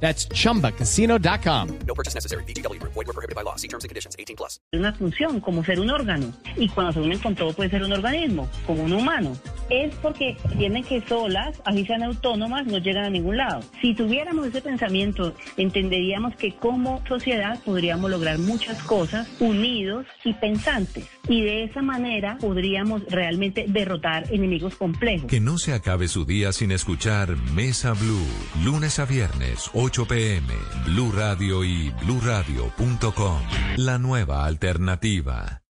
That's chumbacasino.com. No purchase necessary. BGW. Void were prohibited by law. See terms and conditions. 18 plus. una función, como ser un órgano. Y cuando se unen con todo puede ser un organismo, como un humano. Es porque tienen que solas, así sean autónomas, no llegan a ningún lado. Si tuviéramos ese pensamiento, entenderíamos que como sociedad podríamos lograr muchas cosas unidos y pensantes. Y de esa manera podríamos realmente derrotar enemigos complejos. Que no se acabe su día sin escuchar Mesa Blue. Lunes a viernes, 8 pm. Blue Radio y bluradio.com. La nueva alternativa.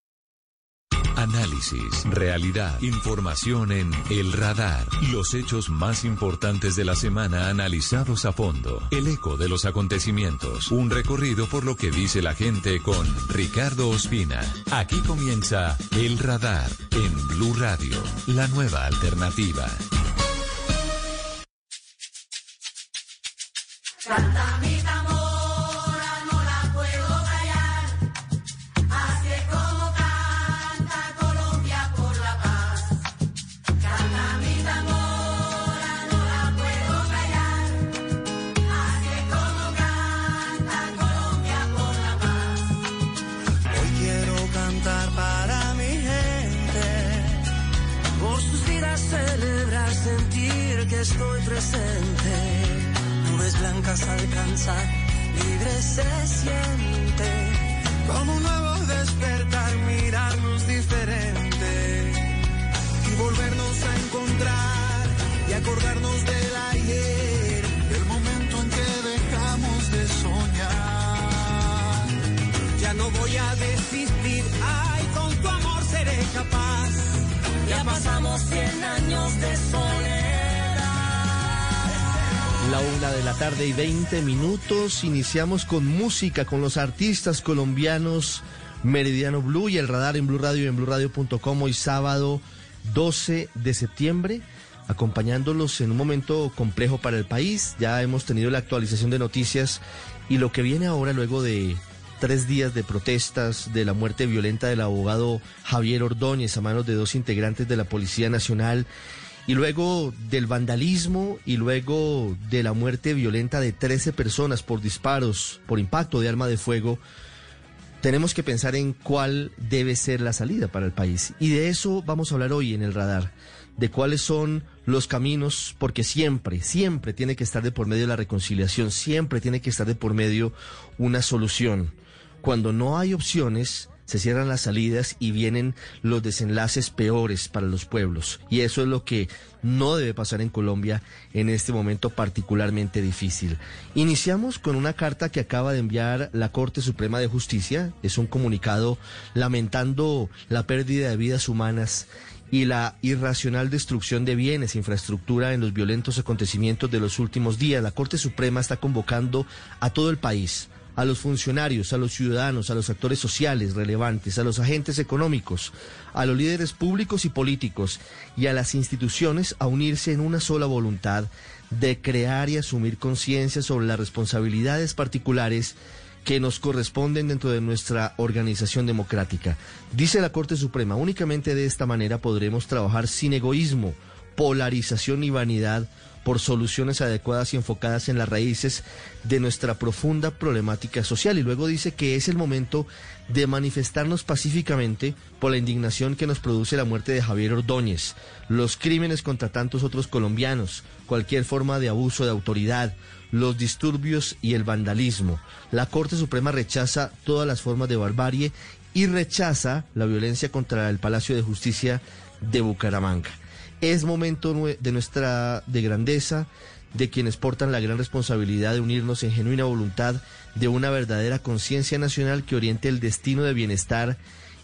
Análisis, realidad, información en El Radar. Los hechos más importantes de la semana analizados a fondo. El eco de los acontecimientos. Un recorrido por lo que dice la gente con Ricardo Ospina. Aquí comienza El Radar en Blue Radio. La nueva alternativa. Canta mi pasamos 100 años de soledad. La una de la tarde y 20 minutos. Iniciamos con música, con los artistas colombianos Meridiano Blue y el radar en Blue Radio y en BlueRadio.com hoy sábado 12 de septiembre. Acompañándolos en un momento complejo para el país. Ya hemos tenido la actualización de noticias y lo que viene ahora luego de tres días de protestas de la muerte violenta del abogado Javier Ordóñez a manos de dos integrantes de la Policía Nacional y luego del vandalismo y luego de la muerte violenta de 13 personas por disparos, por impacto de arma de fuego, tenemos que pensar en cuál debe ser la salida para el país. Y de eso vamos a hablar hoy en el radar, de cuáles son los caminos, porque siempre, siempre tiene que estar de por medio la reconciliación, siempre tiene que estar de por medio una solución. Cuando no hay opciones, se cierran las salidas y vienen los desenlaces peores para los pueblos. Y eso es lo que no debe pasar en Colombia en este momento particularmente difícil. Iniciamos con una carta que acaba de enviar la Corte Suprema de Justicia. Es un comunicado lamentando la pérdida de vidas humanas y la irracional destrucción de bienes e infraestructura en los violentos acontecimientos de los últimos días. La Corte Suprema está convocando a todo el país a los funcionarios, a los ciudadanos, a los actores sociales relevantes, a los agentes económicos, a los líderes públicos y políticos y a las instituciones a unirse en una sola voluntad de crear y asumir conciencia sobre las responsabilidades particulares que nos corresponden dentro de nuestra organización democrática. Dice la Corte Suprema, únicamente de esta manera podremos trabajar sin egoísmo, polarización y vanidad por soluciones adecuadas y enfocadas en las raíces de nuestra profunda problemática social. Y luego dice que es el momento de manifestarnos pacíficamente por la indignación que nos produce la muerte de Javier Ordóñez, los crímenes contra tantos otros colombianos, cualquier forma de abuso de autoridad, los disturbios y el vandalismo. La Corte Suprema rechaza todas las formas de barbarie y rechaza la violencia contra el Palacio de Justicia de Bucaramanga. Es momento de nuestra de grandeza, de quienes portan la gran responsabilidad de unirnos en genuina voluntad de una verdadera conciencia nacional que oriente el destino de bienestar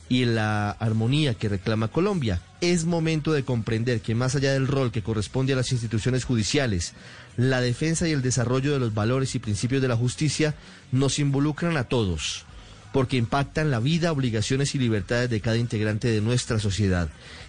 y la armonía que reclama Colombia. Es momento de comprender que más allá del rol que corresponde a las instituciones judiciales, la defensa y el desarrollo de los valores y principios de la justicia nos involucran a todos. Porque impactan la vida, obligaciones y libertades de cada integrante de nuestra sociedad.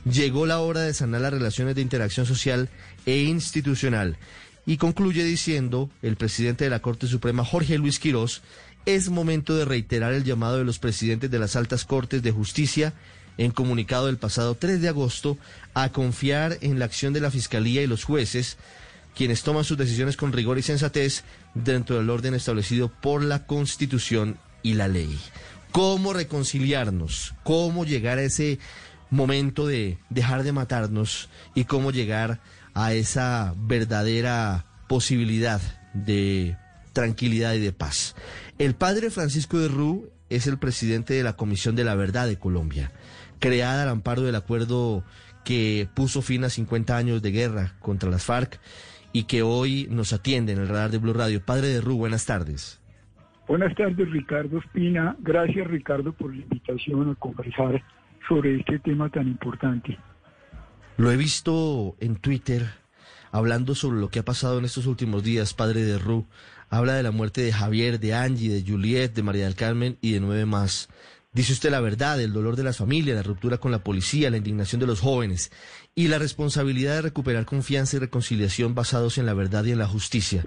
Llegó la hora de sanar las relaciones de interacción social e institucional. Y concluye diciendo el presidente de la Corte Suprema, Jorge Luis Quirós, es momento de reiterar el llamado de los presidentes de las altas cortes de justicia en comunicado del pasado 3 de agosto a confiar en la acción de la Fiscalía y los jueces, quienes toman sus decisiones con rigor y sensatez dentro del orden establecido por la Constitución y la ley. ¿Cómo reconciliarnos? ¿Cómo llegar a ese momento de dejar de matarnos y cómo llegar a esa verdadera posibilidad de tranquilidad y de paz? El padre Francisco de Rú es el presidente de la Comisión de la Verdad de Colombia, creada al amparo del acuerdo que puso fin a 50 años de guerra contra las FARC y que hoy nos atiende en el radar de Blue Radio. Padre de Rú, buenas tardes. Buenas tardes, Ricardo Espina. Gracias, Ricardo, por la invitación a conversar sobre este tema tan importante. Lo he visto en Twitter hablando sobre lo que ha pasado en estos últimos días, padre de Ru. Habla de la muerte de Javier, de Angie, de Juliet, de María del Carmen y de nueve más. Dice usted la verdad, el dolor de las familias, la ruptura con la policía, la indignación de los jóvenes y la responsabilidad de recuperar confianza y reconciliación basados en la verdad y en la justicia.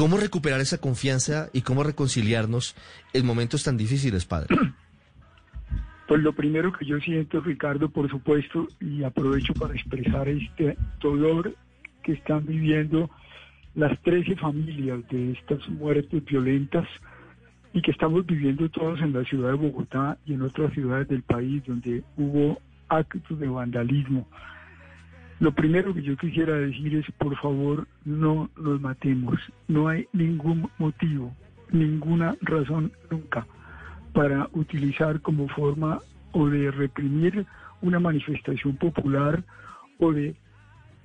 ¿Cómo recuperar esa confianza y cómo reconciliarnos en momentos tan difíciles, padre? Pues lo primero que yo siento, Ricardo, por supuesto, y aprovecho para expresar este dolor que están viviendo las 13 familias de estas muertes violentas y que estamos viviendo todos en la ciudad de Bogotá y en otras ciudades del país donde hubo actos de vandalismo. Lo primero que yo quisiera decir es, por favor, no nos matemos. No hay ningún motivo, ninguna razón nunca para utilizar como forma o de reprimir una manifestación popular o de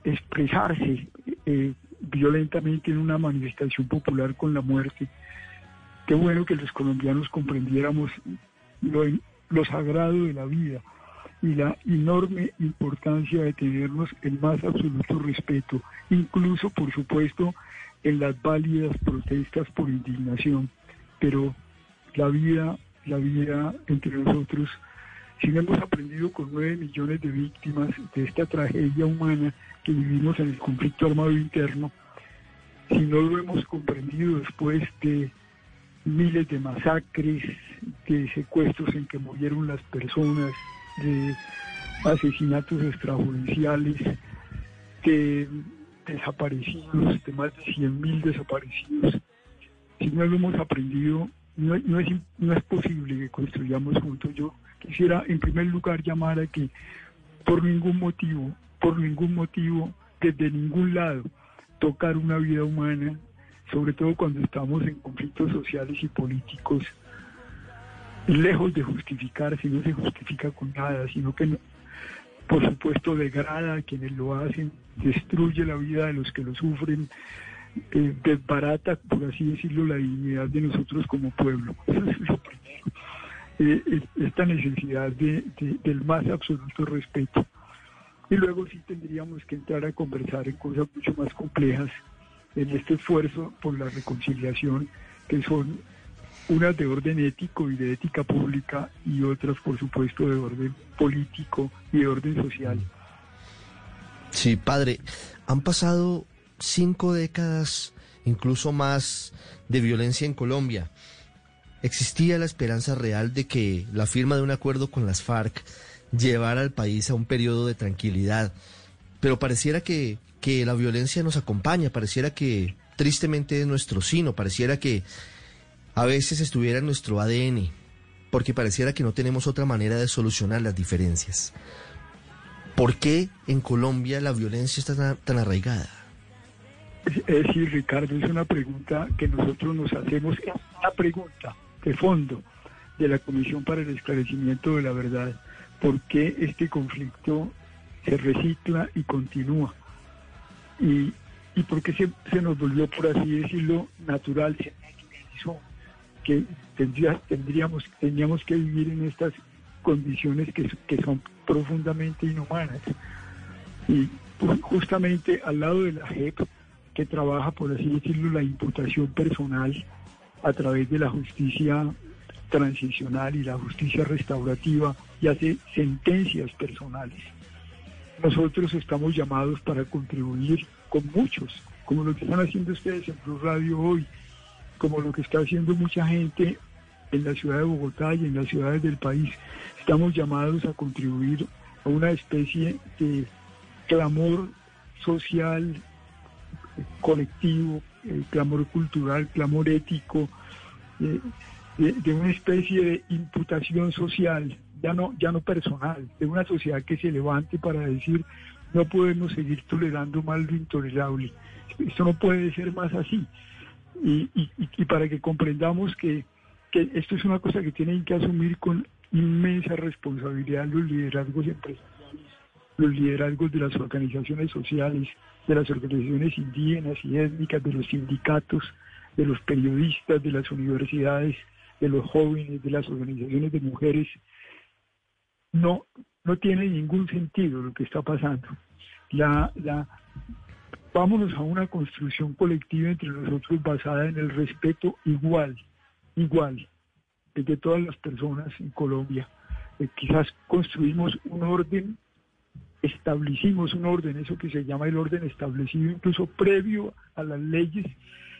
expresarse eh, violentamente en una manifestación popular con la muerte. Qué bueno que los colombianos comprendiéramos lo, lo sagrado de la vida y la enorme importancia de tenernos el más absoluto respeto, incluso, por supuesto, en las válidas protestas por indignación. Pero la vida, la vida entre nosotros, si no hemos aprendido con nueve millones de víctimas de esta tragedia humana que vivimos en el conflicto armado interno, si no lo hemos comprendido después de miles de masacres, de secuestros en que murieron las personas, de asesinatos extrajudiciales, de desaparecidos, de más de 100.000 desaparecidos. Si no lo hemos aprendido, no, no, es, no es posible que construyamos juntos. Yo quisiera en primer lugar llamar a que por ningún motivo, por ningún motivo, desde ningún lado, tocar una vida humana, sobre todo cuando estamos en conflictos sociales y políticos, lejos de justificarse, no se justifica con nada, sino que por supuesto degrada a quienes lo hacen, destruye la vida de los que lo sufren, eh, desbarata, por así decirlo, la dignidad de nosotros como pueblo. Eso es lo primero. Eh, es- esta necesidad de- del más absoluto respeto. Y luego sí tendríamos que entrar a conversar en cosas mucho más complejas en este esfuerzo por la reconciliación, que son unas de orden ético y de ética pública y otras, por supuesto, de orden político y de orden social. Sí, padre, han pasado cinco décadas, incluso más, de violencia en Colombia. ¿Existía la esperanza real de que la firma de un acuerdo con las FARC llevara al país a un periodo de tranquilidad? Pero pareciera que, que la violencia nos acompaña, pareciera que tristemente es nuestro sino, pareciera que a veces estuviera en nuestro ADN, porque pareciera que no tenemos otra manera de solucionar las diferencias. ¿Por qué en Colombia la violencia está tan, arraigada? Es es decir, Ricardo, es una pregunta que nosotros nos hacemos, es una pregunta de fondo de la Comisión para el Esclarecimiento de la Verdad. ¿Por qué este conflicto se recicla y continúa? ¿Y, y por qué se, se nos volvió, por así decirlo, natural, se naturalizó? Que tendría- tendríamos, tendríamos que vivir en estas condiciones que, que son profundamente inhumanas. Y justamente al lado de la JEP, que trabaja, por así decirlo, la imputación personal a través de la justicia transicional y la justicia restaurativa y hace sentencias personales. Nosotros estamos llamados para contribuir con muchos, como lo que están haciendo ustedes en Blue Radio hoy, como lo que está haciendo mucha gente en la ciudad de Bogotá y en las ciudades del país. Estamos llamados a contribuir a una especie de clamor social, colectivo, eh, clamor cultural, clamor ético, eh, de, una especie de imputación social, ya no, ya no personal, de una sociedad que se levante para decir no podemos seguir tolerando más lo intolerable. Esto no puede ser más así. Y, y- y- para que comprendamos que, que esto es una cosa que tienen que asumir con inmensa responsabilidad los liderazgos empresariales, los liderazgos de las organizaciones sociales, de las organizaciones indígenas y étnicas, de los sindicatos, de los periodistas, de las universidades, de los jóvenes, de las organizaciones de mujeres. No, no tiene ningún sentido lo que está pasando. La, la, vámonos a una construcción colectiva entre nosotros basada en el respeto igual, igual, de todas las personas en Colombia. Eh, quizás construimos un orden, establecimos un orden, eso que se llama el orden establecido incluso previo a las leyes,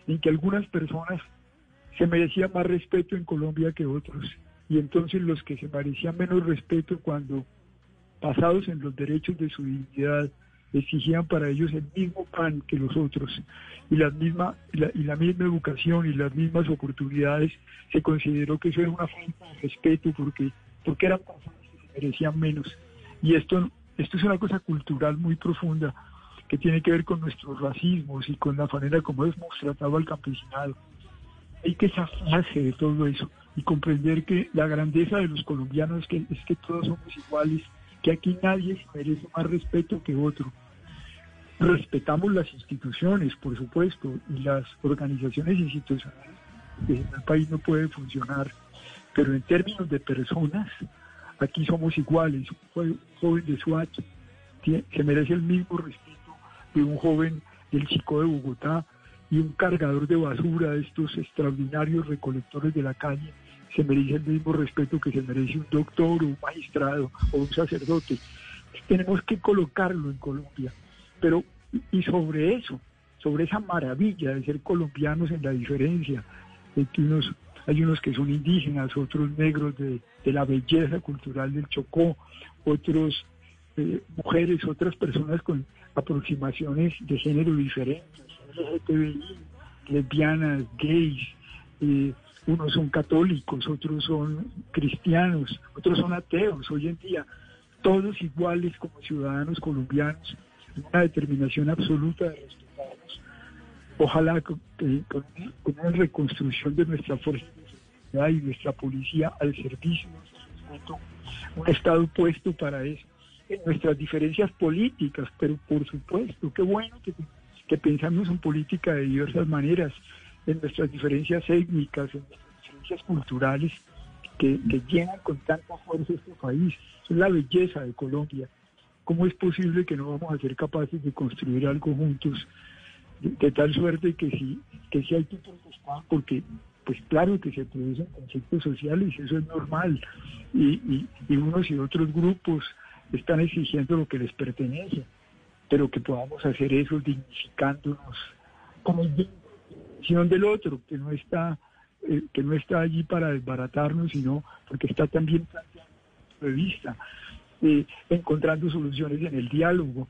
en que algunas personas se merecían más respeto en Colombia que otros. Y entonces los que se merecían menos respeto cuando basados en los derechos de su dignidad, exigían para ellos el mismo pan que los otros y la misma la, y la misma educación y las mismas oportunidades, se consideró que eso era una falta de respeto porque porque eran personas que se merecían menos. Y esto esto es una cosa cultural muy profunda que tiene que ver con nuestros racismos y con la manera como hemos tratado al campesinado. Hay que zafarse de todo eso y comprender que la grandeza de los colombianos es que, es que todos somos iguales, que aquí nadie se merece más respeto que otro. Respetamos las instituciones, por supuesto, y las organizaciones institucionales que en el país no puede funcionar, pero en términos de personas, aquí somos iguales. Un jo- joven de SWAT se merece el mismo respeto de un joven del Chico de Bogotá y un cargador de basura de estos extraordinarios recolectores de la calle se merece el mismo respeto que se merece un doctor un magistrado o un sacerdote. Tenemos que colocarlo en Colombia. Pero, y sobre eso, sobre esa maravilla de ser colombianos en la diferencia, de unos, hay unos que son indígenas, otros negros de, de la belleza cultural del Chocó, otros eh, mujeres, otras personas con aproximaciones de género diferentes, LGTBI, lesbianas, gays, eh, unos son católicos, otros son cristianos, otros son ateos. Hoy en día, todos iguales como ciudadanos colombianos, una determinación absoluta de respetarnos. Ojalá con, eh, con con una reconstrucción de nuestra fuerza y nuestra policía al servicio un Estado puesto para eso. En nuestras diferencias políticas, pero por supuesto, qué bueno que, que pensamos en política de diversas maneras, en nuestras diferencias étnicas, en nuestras diferencias culturales, que, llenan con tanta fuerza este país. Es la belleza de Colombia. ¿Cómo es posible que no vamos a ser capaces de construir algo juntos? De, tal suerte que si, que si hay que protestar, porque pues claro que se producen conflictos sociales, eso es normal, y, y, unos y otros grupos están exigiendo lo que les pertenece, pero que podamos hacer eso dignificándonos como visión del otro, que no está eh, que no está allí para desbaratarnos, sino porque está también planteando de vista, eh, encontrando soluciones en el diálogo.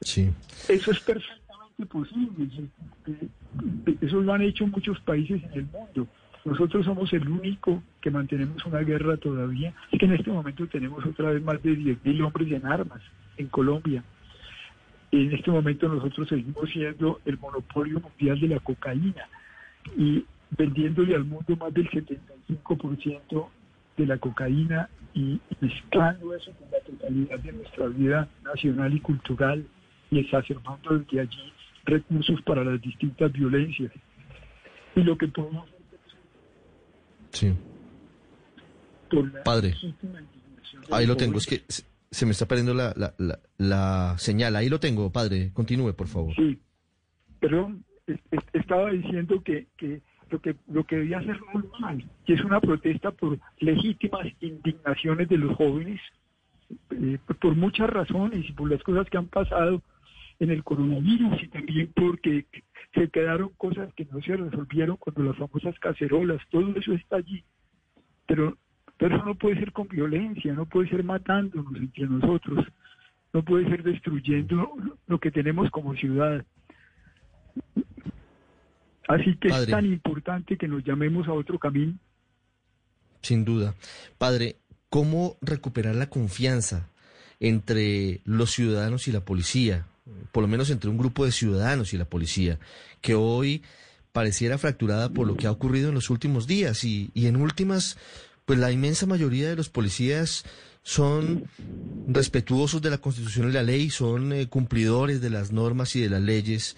Sí. Eso es perfectamente posible. Eso lo han hecho muchos países en el mundo. Nosotros somos el único que mantenemos una guerra todavía. Es que en este momento tenemos otra vez más de 10.000 hombres en armas en Colombia. En este momento nosotros seguimos siendo el monopolio mundial de la cocaína y vendiéndole al mundo más del 75% de la cocaína y mezclando eso con la totalidad de nuestra vida nacional y cultural y exacerbando desde allí recursos para las distintas violencias. Y lo que podemos Sí. por la Padre. Ahí lo tengo. Es que se- me está perdiendo la, la, la, señal. Ahí lo tengo, padre. Continúe, por favor. Sí, perdón, es- es- estaba diciendo que, que lo que, lo que debía ser normal, y es una protesta por legítimas indignaciones de los jóvenes, eh, por muchas razones y por las cosas que han pasado en el coronavirus y también porque se quedaron cosas que no se resolvieron cuando las famosas cacerolas, todo eso está allí. Pero, pero eso no puede ser con violencia, no puede ser matándonos entre nosotros, no puede ser destruyendo lo que tenemos como ciudad. Así que Padre. es tan importante que nos llamemos a otro camino. Sin duda. Padre, ¿cómo recuperar la confianza entre los ciudadanos y la policía? Por lo menos entre un grupo de ciudadanos y la policía, que hoy pareciera fracturada por lo que ha ocurrido en los últimos días. Y, y en últimas, pues la inmensa mayoría de los policías son respetuosos de la Constitución y la ley, son eh, cumplidores de las normas y de las leyes.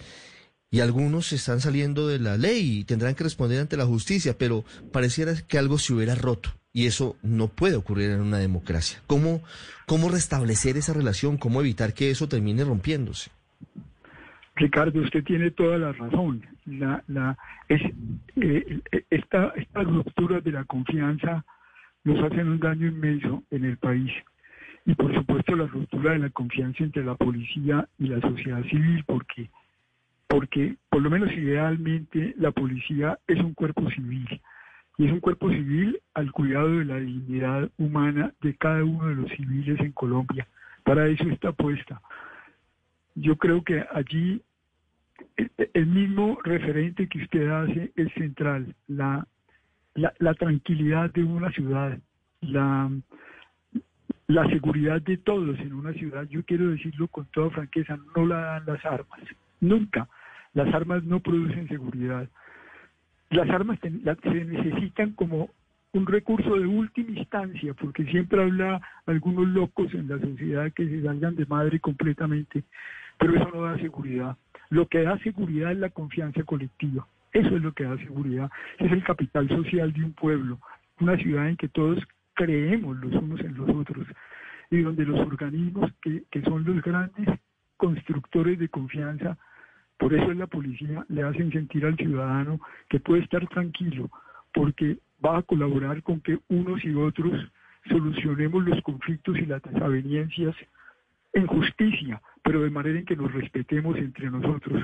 Y algunos están saliendo de la ley y tendrán que responder ante la justicia, pero pareciera que algo se hubiera roto. Y eso no puede ocurrir en una democracia. ¿Cómo, cómo restablecer esa relación? ¿Cómo evitar que eso termine rompiéndose? Ricardo, usted tiene toda la razón. La, la, eh, esta, estas rupturas de la confianza nos hacen un daño inmenso en el país. Y por supuesto la ruptura de la confianza entre la policía y la sociedad civil, porque, porque por lo menos idealmente la policía es un cuerpo civil. Y es un cuerpo civil al cuidado de la dignidad humana de cada uno de los civiles en Colombia. Para eso está puesta. Yo creo que allí el- el mismo referente que usted hace es central, la, la, la tranquilidad de una ciudad, la, seguridad de todos en una ciudad. Yo quiero decirlo con toda franqueza, no la dan las armas, nunca. Las armas no producen seguridad. Las armas se necesitan como un recurso de última instancia, porque siempre habla algunos locos en la sociedad que se salgan de madre completamente, pero eso no da seguridad. Lo que da seguridad es la confianza colectiva. Eso es lo que da seguridad. Es el capital social de un pueblo, una ciudad en que todos creemos los unos en los otros y donde los organismos que, que son los grandes constructores de confianza, por eso es la policía, le hacen sentir al ciudadano que puede estar tranquilo, porque va a colaborar con que unos y otros solucionemos los conflictos y las desavenencias en justicia, pero de manera en que nos respetemos entre nosotros.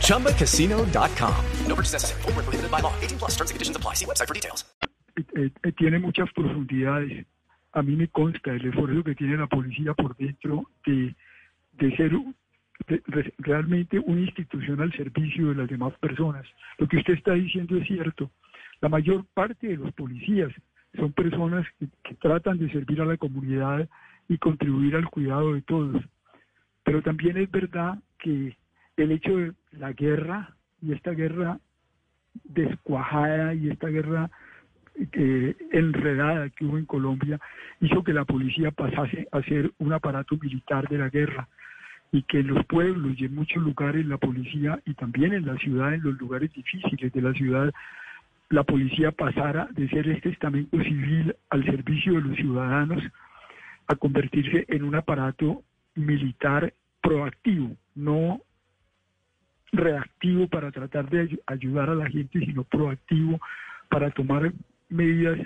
ChumbaCasino.com. No purchase necessary. Where prohibited by law. 18 plus terms and conditions apply. See website for details. eh, eh, tiene muchas profundidades. A mí me consta el esfuerzo que tiene la policía por dentro de, de ser un- de- re- realmente una institución al servicio de las demás personas. Lo que usted está diciendo es cierto. La mayor parte de los policías son personas que, que tratan de servir a la comunidad y contribuir al cuidado de todos. Pero también es verdad que el hecho de la guerra y esta guerra descuajada y esta guerra eh, enredada que hubo en Colombia hizo que la policía pasase a ser un aparato militar de la guerra y que en los pueblos y en muchos lugares la policía y también en la ciudad, en los lugares difíciles de la ciudad, la policía pasara de ser este estamento civil al servicio de los ciudadanos a convertirse en un aparato militar proactivo, no reactivo para tratar de ayu- ayudar a la gente, sino proactivo para tomar medidas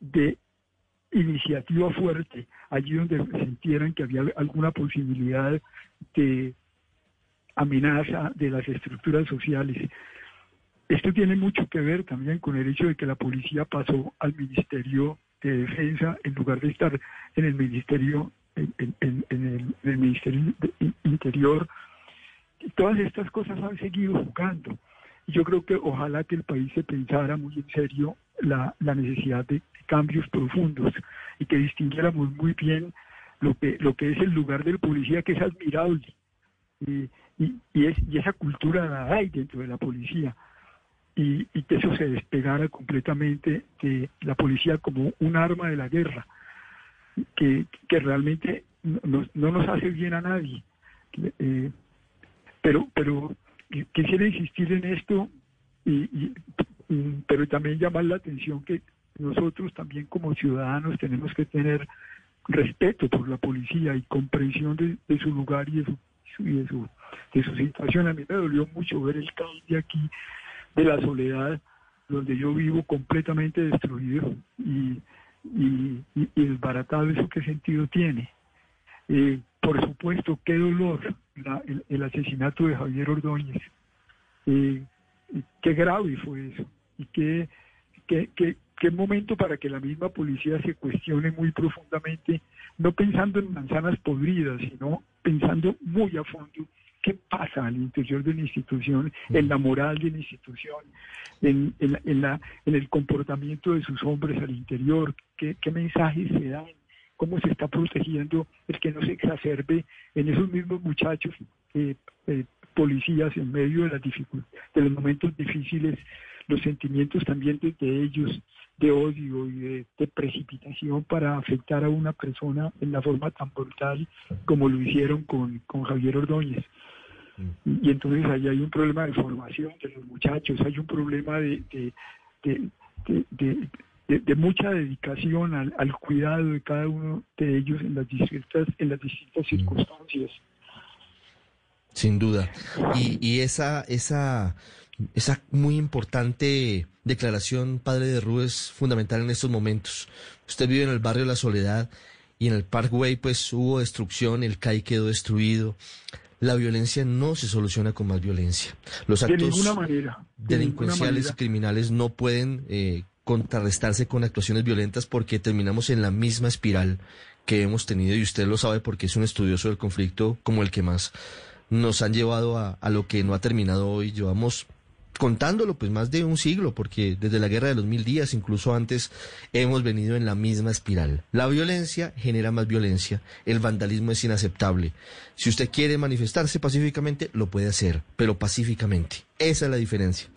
de iniciativa fuerte, allí donde sintieran que había alguna posibilidad de amenaza de las estructuras sociales. Esto tiene mucho que ver también con el hecho de que la policía pasó al Ministerio de Defensa en lugar de estar en el Ministerio en, el, Ministerio Interior. Todas estas cosas han seguido jugando. Yo creo que ojalá que el país se pensara muy en serio la, la necesidad de cambios profundos y que distinguiéramos muy bien lo que, lo que es el lugar del policía, que es admirable. Y, y, y es, y esa cultura la hay dentro de la policía. y, y que eso se despegara completamente de la policía como un arma de la guerra, que, que realmente no, no nos hace bien a nadie. Eh, pero, pero quisiera insistir en esto, y, pero también llamar la atención que nosotros también como ciudadanos tenemos que tener respeto por la policía y comprensión de, su lugar y de su, y de su, de su situación. A mí me dolió mucho ver el caos de aquí, de la soledad, donde yo vivo completamente destruido y, y, y- desbaratado. ¿Eso qué sentido tiene? Eh, por supuesto, qué dolor la- el, el asesinato de Javier Ordóñez. Eh, qué grave fue eso. Y qué, qué, qué, qué momento para que la misma policía se cuestione muy profundamente, no pensando en manzanas podridas, sino pensando muy a fondo qué pasa al interior de la institución, en la moral de la institución, en, en, la- en, la- en el comportamiento de sus hombres al interior, qué, qué mensajes se dan, cómo se está protegiendo el que no se exacerbe en esos mismos muchachos eh, policías en medio de las de los momentos difíciles, los sentimientos también de, ellos de odio y de, precipitación para afectar a una persona en la forma tan brutal como lo hicieron con, con Javier Ordóñez. Y, entonces ahí hay un problema de formación de los muchachos, hay un problema de- de- mucha dedicación al, al cuidado de cada uno de ellos en las distintas, en las distintas circunstancias. Sin duda. Y, y esa, esa, esa muy importante declaración, padre de Rú, es fundamental en estos momentos. Usted vive en el barrio La Soledad y en el Parkway pues hubo destrucción, el CAI quedó destruido. La violencia no se soluciona con más violencia. Los actos manera. de delincuenciales y manera. criminales no pueden eh, contrarrestarse con actuaciones violentas porque terminamos en la misma espiral que hemos tenido y usted lo sabe porque es un estudioso del conflicto como el que más nos han llevado a, a lo que no ha terminado hoy. Llevamos contándolo pues más de un siglo porque desde la guerra de los mil días incluso antes hemos venido en la misma espiral. La violencia genera más violencia, el vandalismo es inaceptable. Si usted quiere manifestarse pacíficamente lo puede hacer, pero pacíficamente. Esa es la diferencia.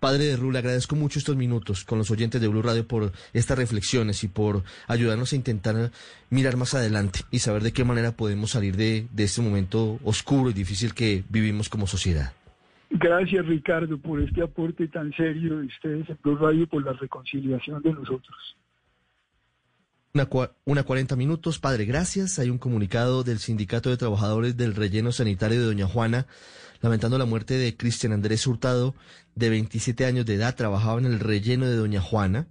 Padre de Ru, le agradezco mucho estos minutos con los oyentes de Blue Radio por estas reflexiones y por ayudarnos a intentar mirar más adelante y saber de qué manera podemos salir de, de este momento oscuro y difícil que vivimos como sociedad. Gracias Ricardo por este aporte tan serio de ustedes en Blue Radio por la reconciliación de nosotros. Una, una 40 minutos, padre, gracias. Hay un comunicado del Sindicato de Trabajadores del Relleno Sanitario de Doña Juana lamentando la muerte de Cristian Andrés Hurtado, de 27 años de edad, trabajaba en el relleno de Doña Juana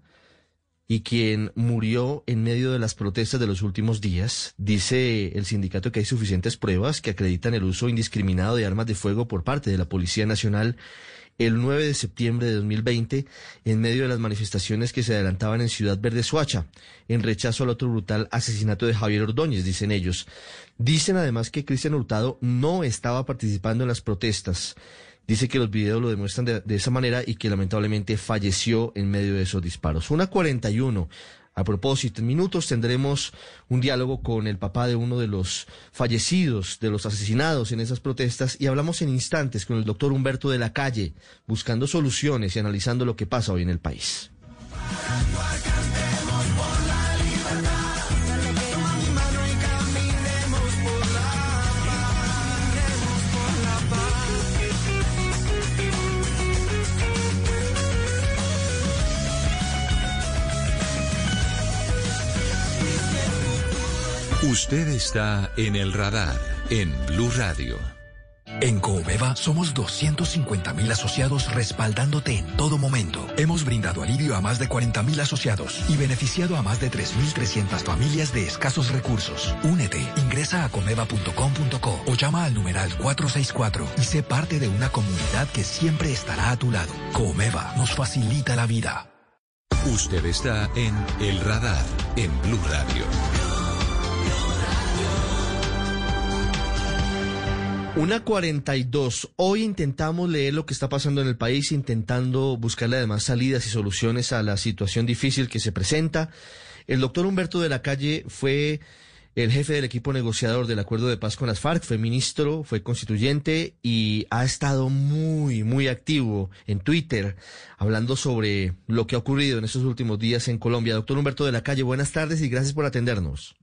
y quien murió en medio de las protestas de los últimos días. Dice el sindicato que hay suficientes pruebas que acreditan el uso indiscriminado de armas de fuego por parte de la Policía Nacional el 9 de septiembre de 2020 en medio de las manifestaciones que se adelantaban en Ciudad Verde Suacha, en rechazo al otro brutal asesinato de Javier Ordóñez, dicen ellos. Dicen además que Cristian Hurtado no estaba participando en las protestas. Dice que los videos lo demuestran de, de esa manera y que lamentablemente falleció en medio de esos disparos. Una 41. A propósito, en minutos tendremos un diálogo con el papá de uno de los fallecidos, de los asesinados en esas protestas, y hablamos en instantes con el doctor Humberto de la Calle, buscando soluciones y analizando lo que pasa hoy en el país. Usted está en el radar en Blue Radio. En Coomeva somos 250 mil asociados respaldándote en todo momento. Hemos brindado alivio a más de 40 mil asociados y beneficiado a más de 3.300 familias de escasos recursos. Únete, ingresa a comeva.com.co o llama al numeral 464 y sé parte de una comunidad que siempre estará a tu lado. Coomeva nos facilita la vida. Usted está en el radar en Blue Radio. Una 42. Hoy intentamos leer lo que está pasando en el país, intentando buscarle además salidas y soluciones a la situación difícil que se presenta. El doctor Humberto de la Calle fue el jefe del equipo negociador del acuerdo de paz con las FARC, fue ministro, fue constituyente y ha estado muy, muy activo en Twitter hablando sobre lo que ha ocurrido en estos últimos días en Colombia. Doctor Humberto de la Calle, buenas tardes y gracias por atendernos.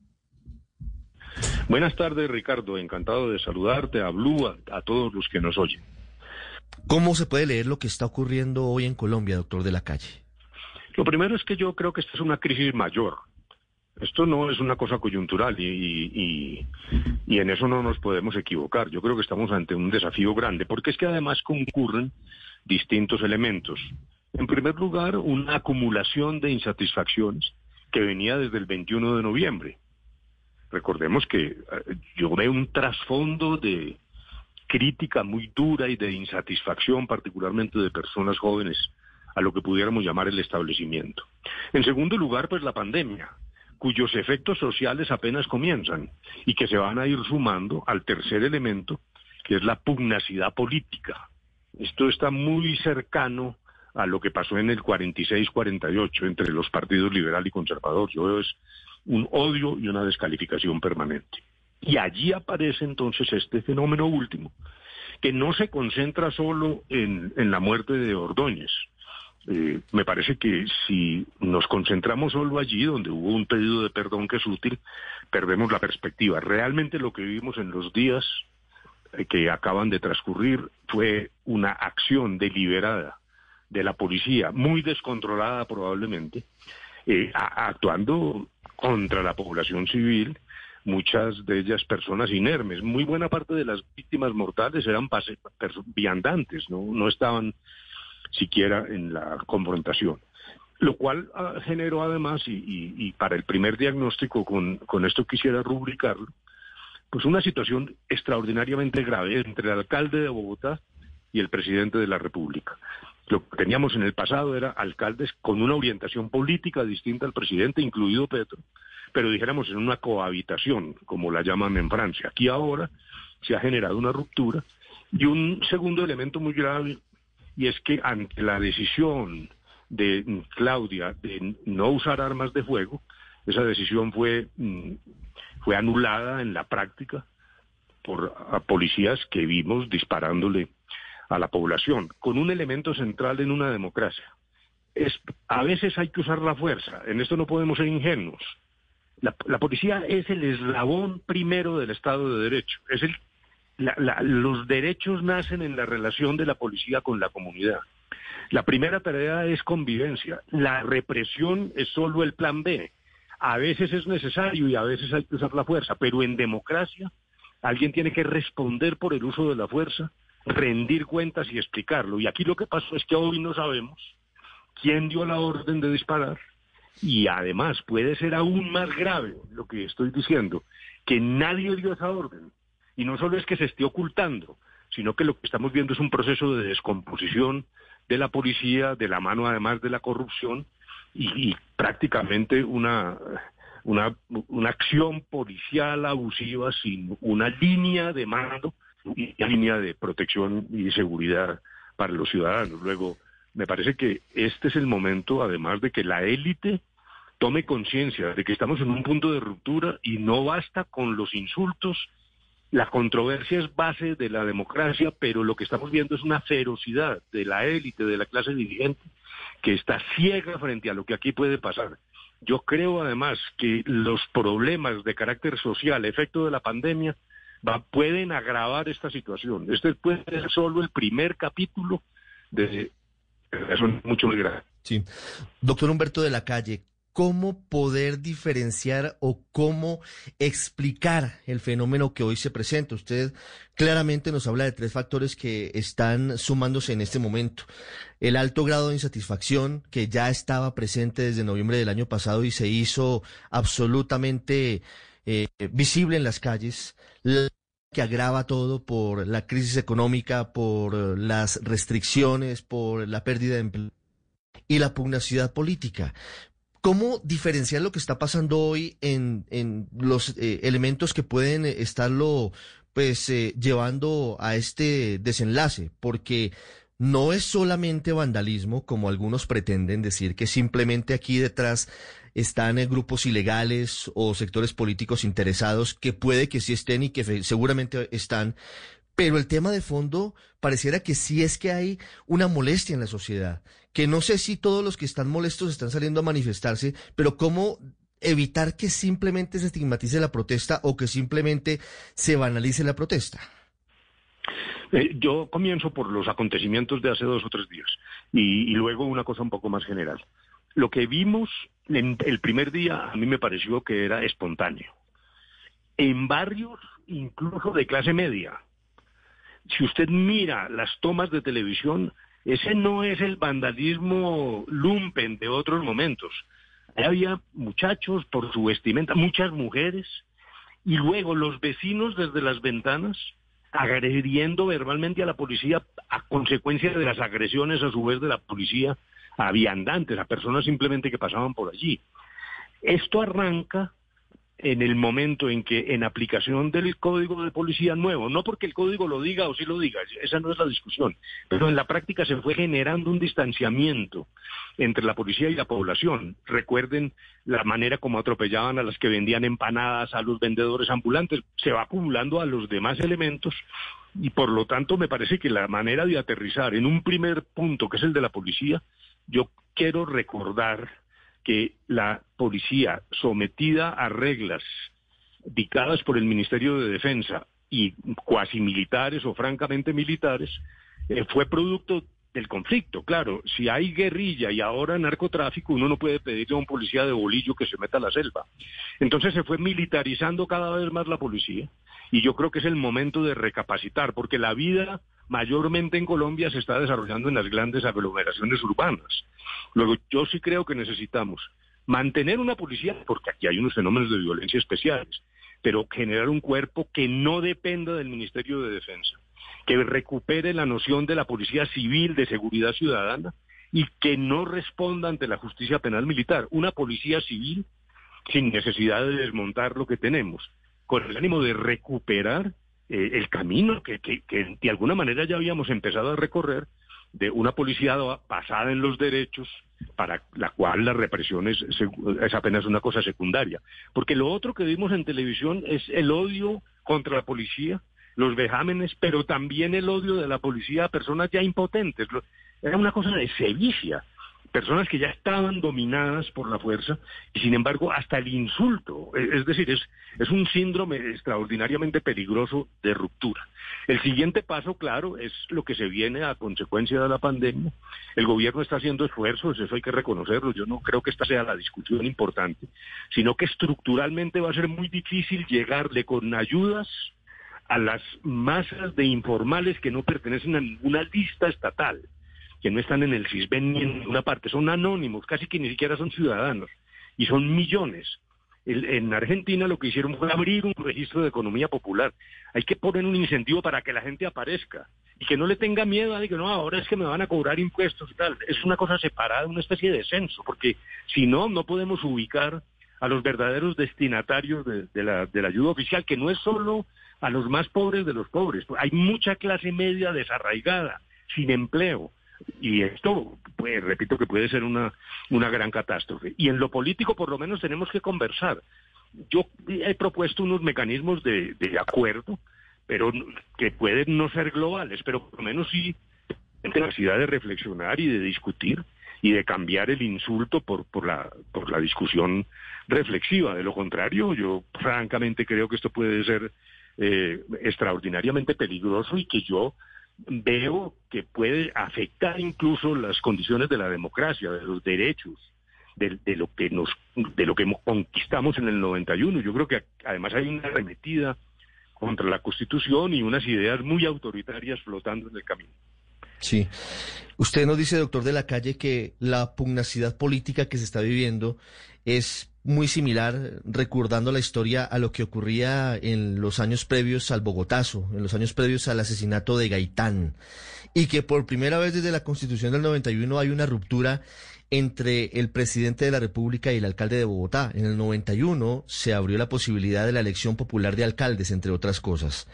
Buenas tardes, Ricardo. Encantado de saludarte, a Blue, a, a todos los que nos oyen. ¿Cómo se puede leer lo que está ocurriendo hoy en Colombia, doctor de la Calle? Lo primero es que yo creo que esta es una crisis mayor. Esto no es una cosa coyuntural y, y, y, en eso no nos podemos equivocar. Yo creo que estamos ante un desafío grande, porque es que además concurren distintos elementos. En primer lugar, una acumulación de insatisfacciones que venía desde el 21 de noviembre. Recordemos que eh, yo veo un trasfondo de crítica muy dura y de insatisfacción, particularmente de personas jóvenes, a lo que pudiéramos llamar el establecimiento. En segundo lugar, pues la pandemia, cuyos efectos sociales apenas comienzan y que se van a ir sumando al tercer elemento, que es la pugnacidad política. Esto está muy cercano a lo que pasó en el 46-48 entre los partidos liberal y conservador. Yo veo es un odio y una descalificación permanente. Y allí aparece entonces este fenómeno último, que no se concentra solo en, en la muerte de Ordóñez. Eh, me parece que si nos concentramos solo allí, donde hubo un pedido de perdón que es útil, perdemos la perspectiva. Realmente lo que vivimos en los días eh, que acaban de transcurrir fue una acción deliberada de la policía, muy descontrolada probablemente, eh, actuando contra la población civil, muchas de ellas personas inermes. Muy buena parte de las víctimas mortales eran pase- viandantes, ¿no? estaban siquiera en la confrontación. Lo cual ah, generó además, y, para el primer diagnóstico, con esto quisiera rubricarlo, pues una situación extraordinariamente grave entre el alcalde de Bogotá y el presidente de la República. Lo que teníamos en el pasado era alcaldes con una orientación política distinta al presidente, incluido Petro, pero dijéramos en una cohabitación, como la llaman en Francia. Aquí ahora se ha generado una ruptura y un segundo elemento muy grave, y es que ante la decisión de Claudia de no usar armas de fuego, esa decisión fue, mm, fue anulada en la práctica por policías que vimos disparándole a la población, con un elemento central en una democracia. Es, a veces hay que usar la fuerza, en esto no podemos ser ingenuos. La, policía es el eslabón primero del Estado de Derecho, es el los derechos nacen en la relación de la policía con la comunidad. La primera tarea es convivencia. La represión es solo el plan B. A veces es necesario y a veces hay que usar la fuerza, pero en democracia alguien tiene que responder por el uso de la fuerza, rendir cuentas y explicarlo. Y aquí lo que pasó es que hoy no sabemos quién dio la orden de disparar y además puede ser aún más grave lo que estoy diciendo, que nadie dio esa orden. Y no solo es que se esté ocultando, sino que lo que estamos viendo es un proceso de descomposición de la policía, de la mano además de la corrupción y, prácticamente una, una, una acción policial abusiva sin una línea de mando línea de protección y seguridad para los ciudadanos. Luego, me parece que este es el momento, además de que la élite tome conciencia de que estamos en un punto de ruptura y no basta con los insultos. La controversia es base de la democracia, pero lo que estamos viendo es una ferocidad de la élite, de la clase dirigente, que está ciega frente a lo que aquí puede pasar. Yo creo además que los problemas de carácter social, efecto de la pandemia, va- pueden agravar esta situación. Este puede ser solo el primer capítulo de eso es mucho muy grave. Sí. Doctor Humberto de la Calle, ¿cómo poder diferenciar o cómo explicar el fenómeno que hoy se presenta? Usted claramente nos habla de tres factores que están sumándose en este momento. El alto grado de insatisfacción que ya estaba presente desde noviembre del año pasado y se hizo absolutamente eh, visible en las calles. La que agrava todo por la crisis económica, por eh, las restricciones, por la pérdida de empleo y la pugnacidad política. ¿Cómo diferenciar lo que está pasando hoy en, en los eh, elementos que pueden estarlo pues eh, llevando a este desenlace? Porque no es solamente vandalismo, como algunos pretenden decir, que simplemente aquí detrás están eh, grupos ilegales o sectores políticos interesados, que puede que sí estén y que seguramente están, pero el tema de fondo pareciera que sí es que hay una molestia en la sociedad, que no sé si todos los que están molestos están saliendo a manifestarse, pero cómo evitar que simplemente se estigmatice la protesta o que simplemente se banalice la protesta. Eh, yo comienzo por los acontecimientos de hace dos o tres días y luego una cosa un poco más general. Lo que vimos el primer día a mí me pareció que era espontáneo. En barrios incluso de clase media, si usted mira las tomas de televisión, ese no es el vandalismo lumpen de otros momentos. Ahí había muchachos por su vestimenta, muchas mujeres, y luego los vecinos desde las ventanas agrediendo verbalmente a la policía a consecuencia de las agresiones a su vez de la policía a viandantes, a personas simplemente que pasaban por allí. Esto arranca en el momento en que en aplicación del código de policía nuevo, no porque el código lo diga o sí lo diga, esa no es la discusión, pero en la práctica se fue generando un distanciamiento entre la policía y la población. Recuerden la manera como atropellaban a las que vendían empanadas, a los vendedores ambulantes, se va acumulando a los demás elementos y por lo tanto me parece que la manera de aterrizar en un primer punto, que es el de la policía, yo quiero recordar que la policía sometida a reglas dictadas por el Ministerio de Defensa y cuasi militares o francamente militares, eh, fue producto del conflicto. Claro, si hay guerrilla y ahora narcotráfico, uno no puede pedirle a un policía de bolillo que se meta a la selva. Entonces se fue militarizando cada vez más la policía y yo creo que es el momento de recapacitar, porque la vida mayormente en Colombia se está desarrollando en las grandes aglomeraciones urbanas. Luego, yo sí creo que necesitamos mantener una policía, porque aquí hay unos fenómenos de violencia especiales, pero generar un cuerpo que no dependa del Ministerio de Defensa, que recupere la noción de la policía civil de seguridad ciudadana y que no responda ante la justicia penal militar. Una policía civil sin necesidad de desmontar lo que tenemos, con el ánimo de recuperar eh, el camino que, que, de alguna manera ya habíamos empezado a recorrer de una policía basada en los derechos para la cual la represión es, es apenas una cosa secundaria. Porque lo otro que vimos en televisión es el odio contra la policía, los vejámenes, pero también el odio de la policía a personas ya impotentes. Era una cosa de sevicia personas que ya estaban dominadas por la fuerza y sin embargo hasta el insulto, es es decir, es, es un síndrome extraordinariamente peligroso de ruptura. El siguiente paso, claro, es lo que se viene a consecuencia de la pandemia. El gobierno está haciendo esfuerzos, eso hay que reconocerlo. Yo no creo que esta sea la discusión importante, sino que estructuralmente va a ser muy difícil llegarle con ayudas a las masas de informales que no pertenecen a ninguna lista estatal que no están en el CISBEN ni en ninguna parte, son anónimos, casi que ni siquiera son ciudadanos, y son millones. En Argentina lo que hicieron fue abrir un registro de economía popular. Hay que poner un incentivo para que la gente aparezca y que no le tenga miedo a de que no, ahora es que me van a cobrar impuestos y tal. Es una cosa separada, una especie de censo, porque si no, no podemos ubicar a los verdaderos destinatarios de la ayuda oficial, que no es solo a los más pobres de los pobres. Hay mucha clase media desarraigada, sin empleo. Y esto, pues, repito que puede ser una, una gran catástrofe. Y en lo político, por lo menos, tenemos que conversar. Yo he propuesto unos mecanismos de, acuerdo, pero que pueden no ser globales, pero por lo menos sí la necesidad de reflexionar y de discutir y de cambiar el insulto por, por, la, por la discusión reflexiva. De lo contrario, yo francamente creo que esto puede ser eh, extraordinariamente peligroso y que yo veo que puede afectar incluso las condiciones de la democracia, de los derechos, de, de lo que nos, de lo que mo- conquistamos en el 91. Yo creo que además hay una arremetida contra la Constitución y unas ideas muy autoritarias flotando en el camino. Sí. Usted nos dice, doctor de la calle, que la pugnacidad política que se está viviendo es muy similar, recordando la historia a lo que ocurría en los años previos al Bogotazo, en los años previos al asesinato de Gaitán, y que por primera vez desde la Constitución del 91 hay una ruptura entre el presidente de la República y el alcalde de Bogotá. En el 91 se abrió la posibilidad de la elección popular de alcaldes, entre otras cosas.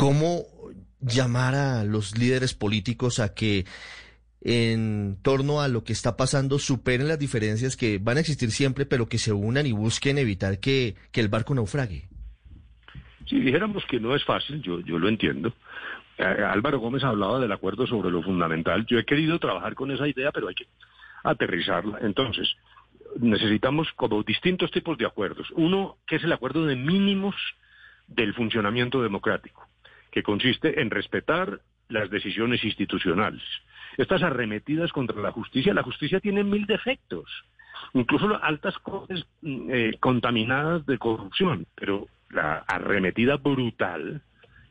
¿cómo llamar a los líderes políticos a que en torno a lo que está pasando superen las diferencias que van a existir siempre, pero que se unan y busquen evitar que, que el barco naufrague? Si dijéramos que no es fácil, yo, yo lo entiendo. Eh, Álvaro Gómez hablaba del acuerdo sobre lo fundamental. Yo he querido trabajar con esa idea, pero hay que aterrizarla. Entonces, necesitamos como distintos tipos de acuerdos. Uno, que es el acuerdo de mínimos del funcionamiento democrático, que consiste en respetar las decisiones institucionales. Estas arremetidas contra la justicia, la justicia tiene mil defectos, incluso altas cortes mm, eh, contaminadas de corrupción, pero la arremetida brutal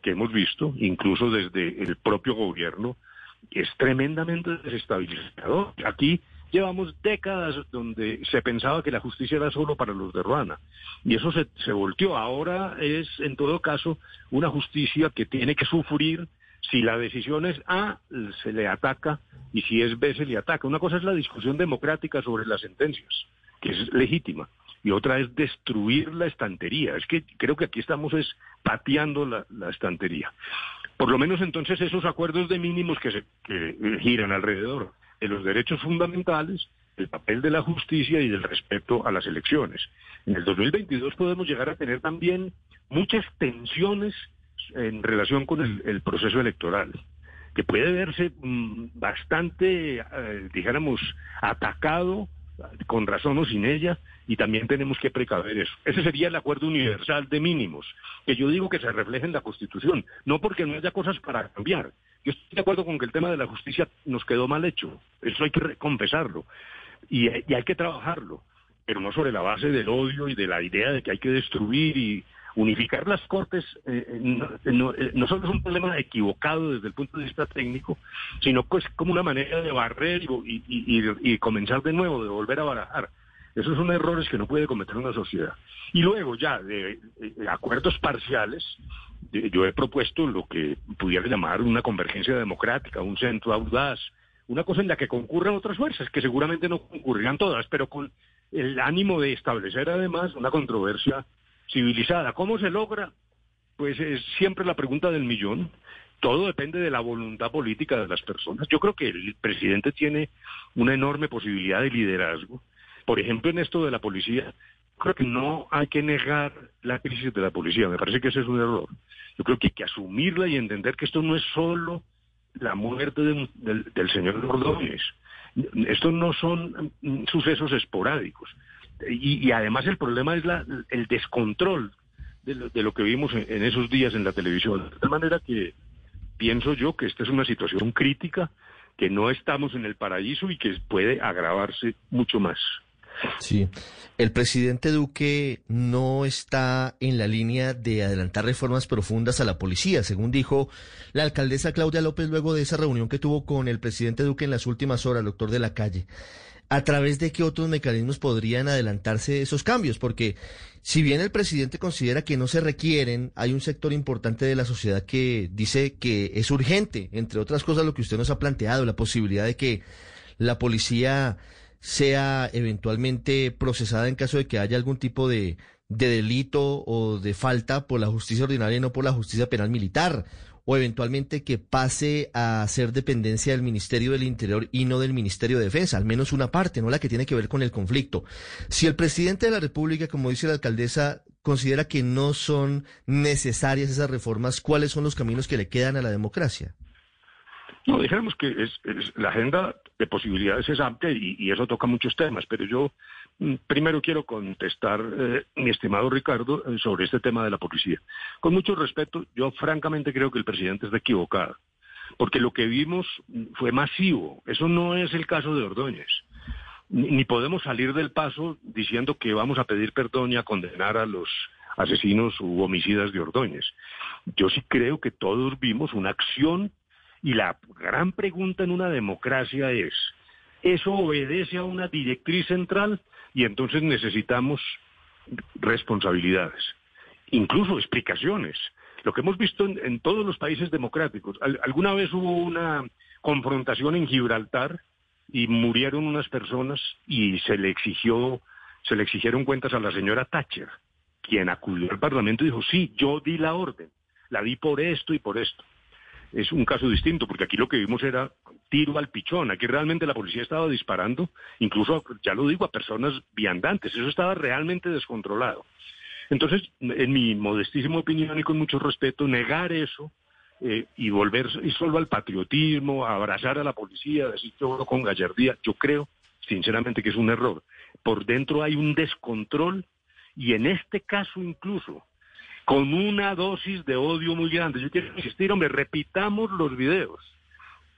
que hemos visto, incluso desde el propio gobierno, es tremendamente desestabilizador. Aquí llevamos décadas donde se pensaba que la justicia era solo para los de Ruana. Y eso se, se volteó. Ahora es, en todo caso, una justicia que tiene que sufrir si la decisión es A, se le ataca, y si es B, se le ataca. Una cosa es la discusión democrática sobre las sentencias, que es legítima, y otra es destruir la estantería. Es que creo que aquí estamos es pateando la, estantería. Por lo menos entonces esos acuerdos de mínimos que, se, que eh, giran alrededor de los derechos fundamentales, el papel de la justicia y del respeto a las elecciones. En el 2022 podemos llegar a tener también muchas tensiones en relación con el, el proceso electoral, que puede verse mm, bastante, eh, dijéramos, atacado con razón o sin ella, y también tenemos que precaver eso. Ese sería el acuerdo universal de mínimos, que yo digo que se refleja en la Constitución, no porque no haya cosas para cambiar. Yo estoy de acuerdo con que el tema de la justicia nos quedó mal hecho, eso hay que confesarlo, y, y hay que trabajarlo, pero no sobre la base del odio y de la idea de que hay que destruir y unificar las cortes eh, no, no, eh, no, solo es un problema equivocado desde el punto de vista técnico, sino que es como una manera de barrer y, comenzar de nuevo, de volver a barajar. Esos son errores que no puede cometer una sociedad. Y luego ya de, acuerdos parciales, yo he propuesto lo que pudiera llamar una convergencia democrática, un centro audaz, una cosa en la que concurran otras fuerzas, que seguramente no concurrirán todas, pero con el ánimo de establecer además una controversia civilizada. ¿Cómo se logra? Pues es siempre la pregunta del millón. Todo depende de la voluntad política de las personas. Yo creo que el presidente tiene una enorme posibilidad de liderazgo. Por ejemplo, en esto de la policía, creo que no hay que negar la crisis de la policía. Me parece que ese es un error. Yo creo que hay que asumirla y entender que esto no es solo la muerte de, del, del señor Ordóñez. Estos no son sucesos esporádicos y, y, además el problema es la, el descontrol de lo, de lo que vimos en, en, esos días en la televisión. De tal manera que pienso yo que esta es una situación crítica, que no estamos en el paraíso y que puede agravarse mucho más. Sí, el presidente Duque no está en la línea de adelantar reformas profundas a la policía, según dijo la alcaldesa Claudia López luego de esa reunión que tuvo con el presidente Duque en las últimas horas, doctor de la calle. ¿A través de qué otros mecanismos podrían adelantarse esos cambios? Porque si bien el presidente considera que no se requieren, hay un sector importante de la sociedad que dice que es urgente, entre otras cosas lo que usted nos ha planteado, la posibilidad de que la policía sea eventualmente procesada en caso de que haya algún tipo de, de delito o de falta por la justicia ordinaria y no por la justicia penal militar o eventualmente que pase a ser dependencia del Ministerio del Interior y no del Ministerio de Defensa, al menos una parte, no la que tiene que ver con el conflicto. Si el presidente de la República, como dice la alcaldesa, considera que no son necesarias esas reformas, ¿cuáles son los caminos que le quedan a la democracia? No, dijéramos que es, es, la agenda de posibilidades es amplia y, eso toca muchos temas, pero yo primero quiero contestar, eh, mi estimado Ricardo, eh, sobre este tema de la policía. Con mucho respeto, yo francamente creo que el presidente está equivocado, porque lo que vimos fue masivo. Eso no es el caso de Ordóñez. Ni, podemos salir del paso diciendo que vamos a pedir perdón y a condenar a los asesinos u homicidas de Ordóñez. Yo sí creo que todos vimos una acción y la gran pregunta en una democracia es, ¿eso obedece a una directriz central? Y entonces necesitamos responsabilidades, incluso explicaciones. Lo que hemos visto en, en todos los países democráticos. Al, alguna vez hubo una confrontación en Gibraltar y murieron unas personas y se le exigió, se le exigieron cuentas a la señora Thatcher, quien acudió al Parlamento y dijo, sí, yo di la orden la di por esto y por esto. Es un caso distinto, porque aquí lo que vimos era tiro al pichón. Aquí realmente la policía estaba disparando, incluso, ya lo digo, a personas viandantes. Eso estaba realmente descontrolado. Entonces, en mi modestísima opinión y con mucho respeto, negar eso eh, y volver y solo al patriotismo, abrazar a la policía, decir todo con gallardía, yo creo sinceramente que es un error. Por dentro hay un descontrol y en este caso incluso con una dosis de odio muy grande. Yo quiero insistir, hombre, repitamos los videos.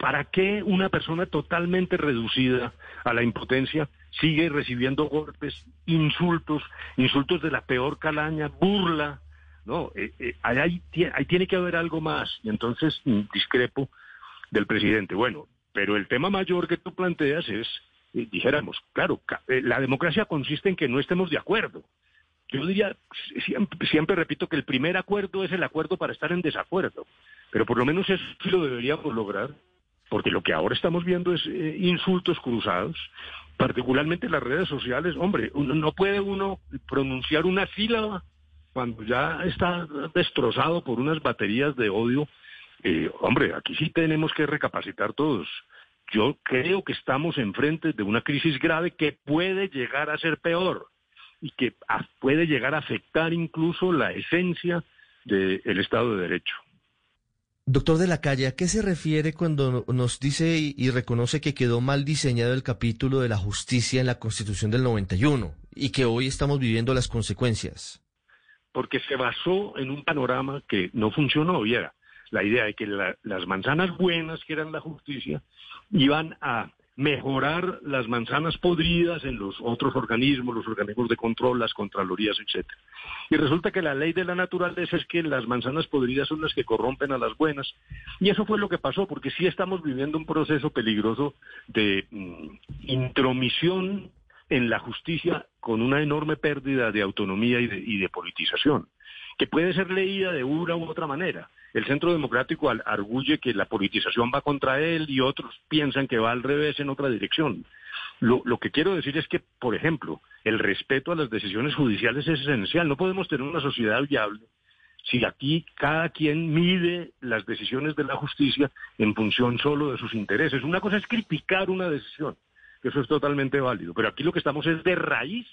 ¿Para qué una persona totalmente reducida a la impotencia sigue recibiendo golpes, insultos, insultos de la peor calaña, burla? No, eh, eh, ahí, ahí tie- ahí tiene que haber algo más. Y entonces mm, discrepo del presidente. Bueno, pero el tema mayor que tú planteas es, eh, dijéramos, claro, eh, la democracia consiste en que no estemos de acuerdo. Yo diría, siempre, siempre repito que el primer acuerdo es el acuerdo para estar en desacuerdo, pero por lo menos eso sí lo deberíamos lograr, porque lo que ahora estamos viendo es eh, insultos cruzados, particularmente en las redes sociales. Hombre, uno- no puede uno pronunciar una sílaba cuando ya está destrozado por unas baterías de odio. Eh, hombre, aquí sí tenemos que recapacitar todos. Yo creo que estamos enfrente de una crisis grave que puede llegar a ser peor y que puede llegar a afectar incluso la esencia del Estado de Derecho. Doctor de la Calle, ¿a qué se refiere cuando nos dice y, reconoce que quedó mal diseñado el capítulo de la justicia en la Constitución del 91 y que hoy estamos viviendo las consecuencias? porque se basó en un panorama que no funcionó y la idea de que la- las manzanas buenas, que eran la justicia, iban a mejorar las manzanas podridas en los otros organismos, los organismos de control, las contralorías, etcétera. Y resulta que la ley de la naturaleza es que las manzanas podridas son las que corrompen a las buenas. Y eso fue lo que pasó, porque sí estamos viviendo un proceso peligroso de mm, intromisión en la justicia con una enorme pérdida de autonomía y de, y de politización, que puede ser leída de una u otra manera. El Centro Democrático arguye que la politización va contra él y otros piensan que va al revés en otra dirección. Lo, lo que quiero decir es que, por ejemplo, el respeto a las decisiones judiciales es esencial. No podemos tener una sociedad viable si aquí cada quien mide las decisiones de la justicia en función solo de sus intereses. Una cosa es criticar una decisión, que eso es totalmente válido, pero aquí lo que estamos es de raíz